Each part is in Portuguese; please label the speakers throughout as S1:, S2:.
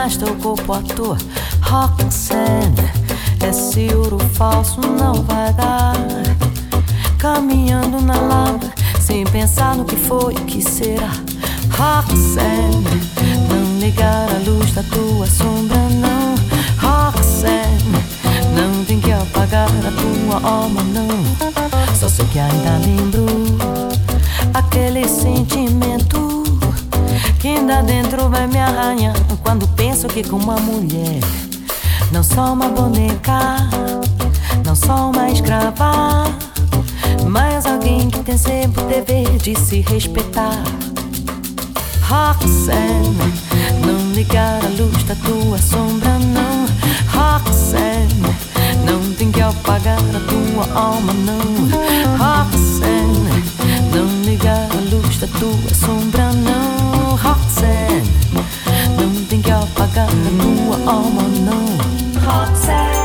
S1: jamais teu corpo à toa. Roxanne, esse ouro falso não vai dar. Caminhando na lama, sem pensar no que foi, o que será. Roxanne, não ligar a luz da tua sombra, não. Roxanne, não tem que apagar a tua alma, não. Só sei que ainda lembro aquele sentimento que ainda dentro vai me arranhar quando penso que com uma mulher não sou uma boneca, não sou uma escrava, mas alguém que tem sempre o dever de se respeitar. Roxanne, não ligar a luz da tua sombra, não. Roxanne, não tem que apagar a tua alma, não. Roxanne, não ligar a luz da tua sombra, não. Roxanne, não tem que apagar a tua alma, não.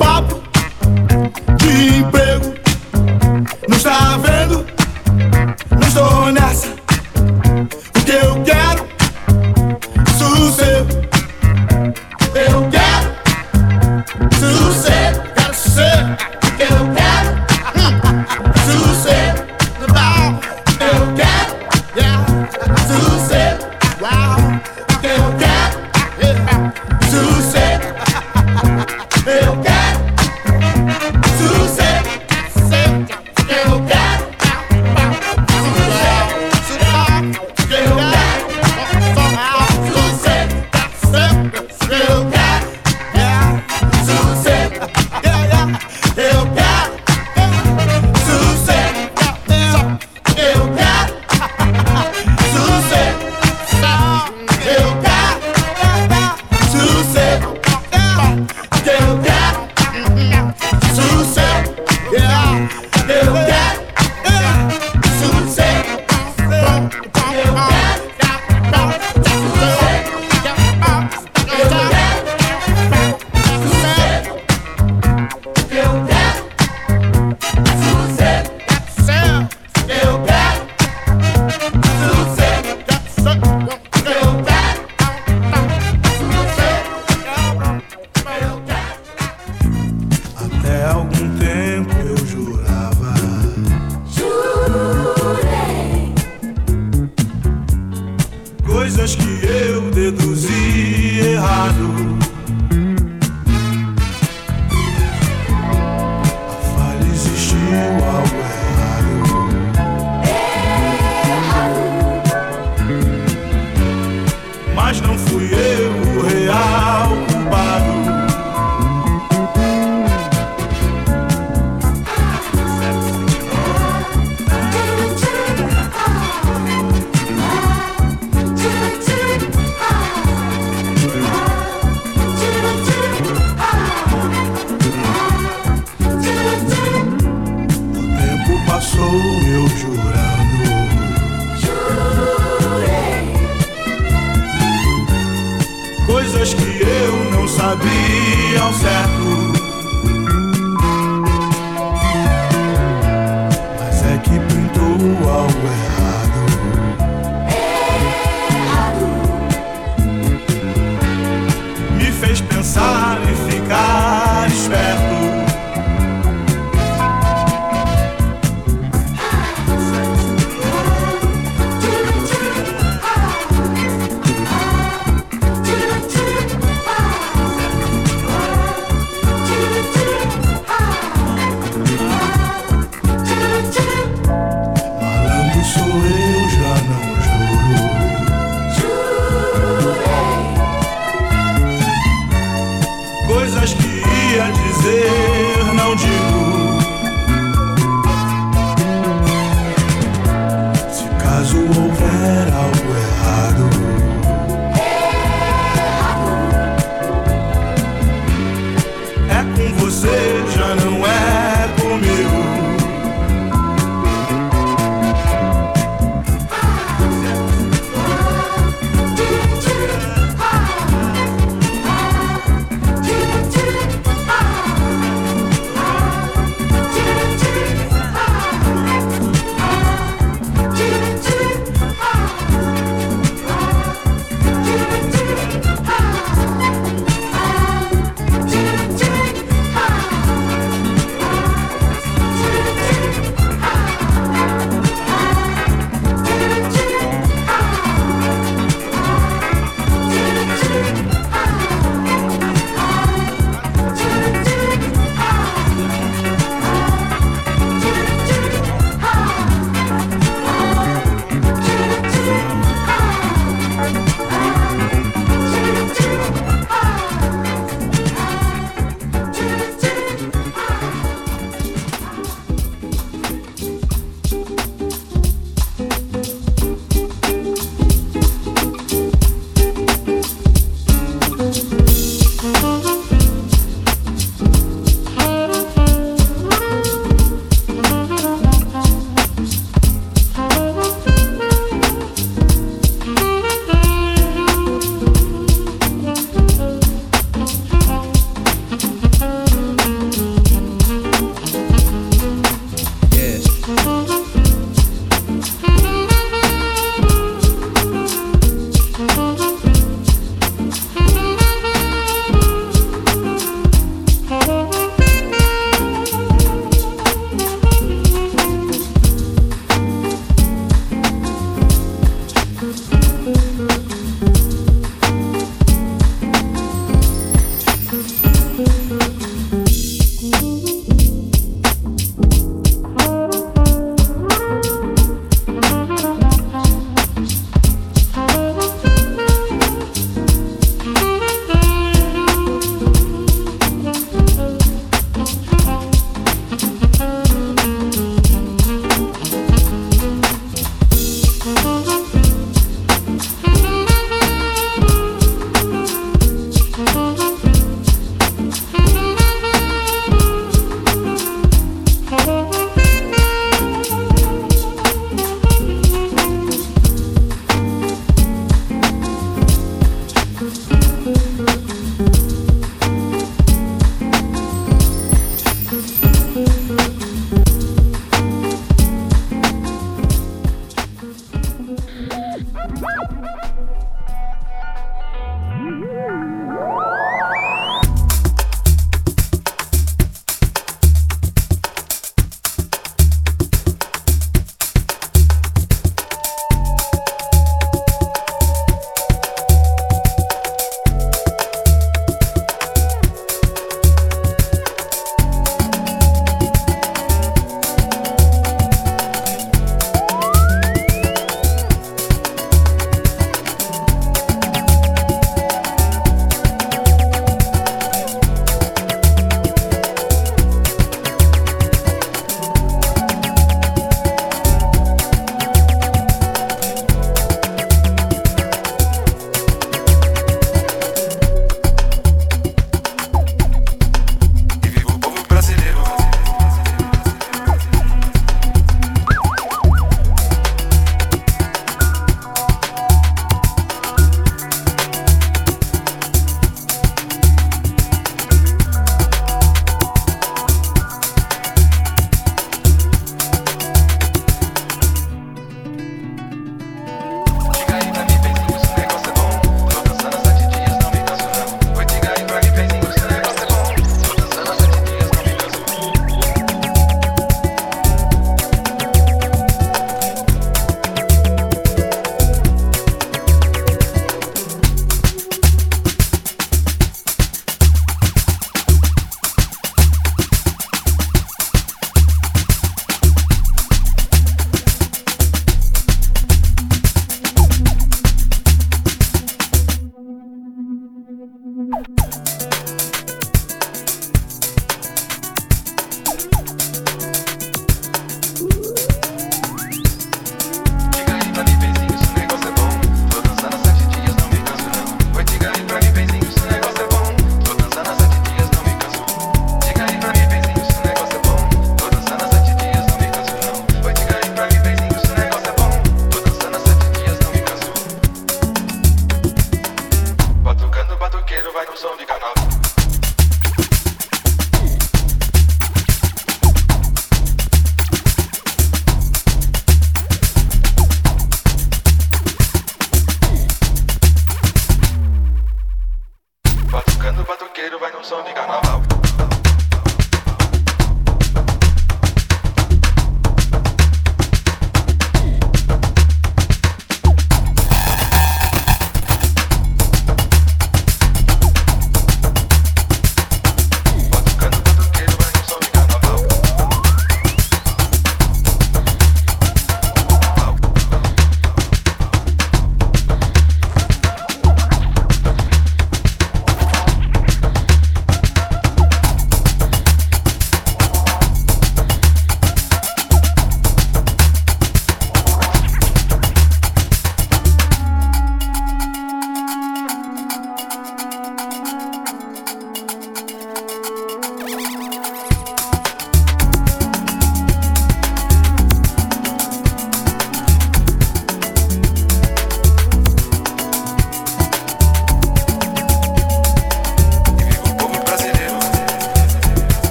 S2: bop.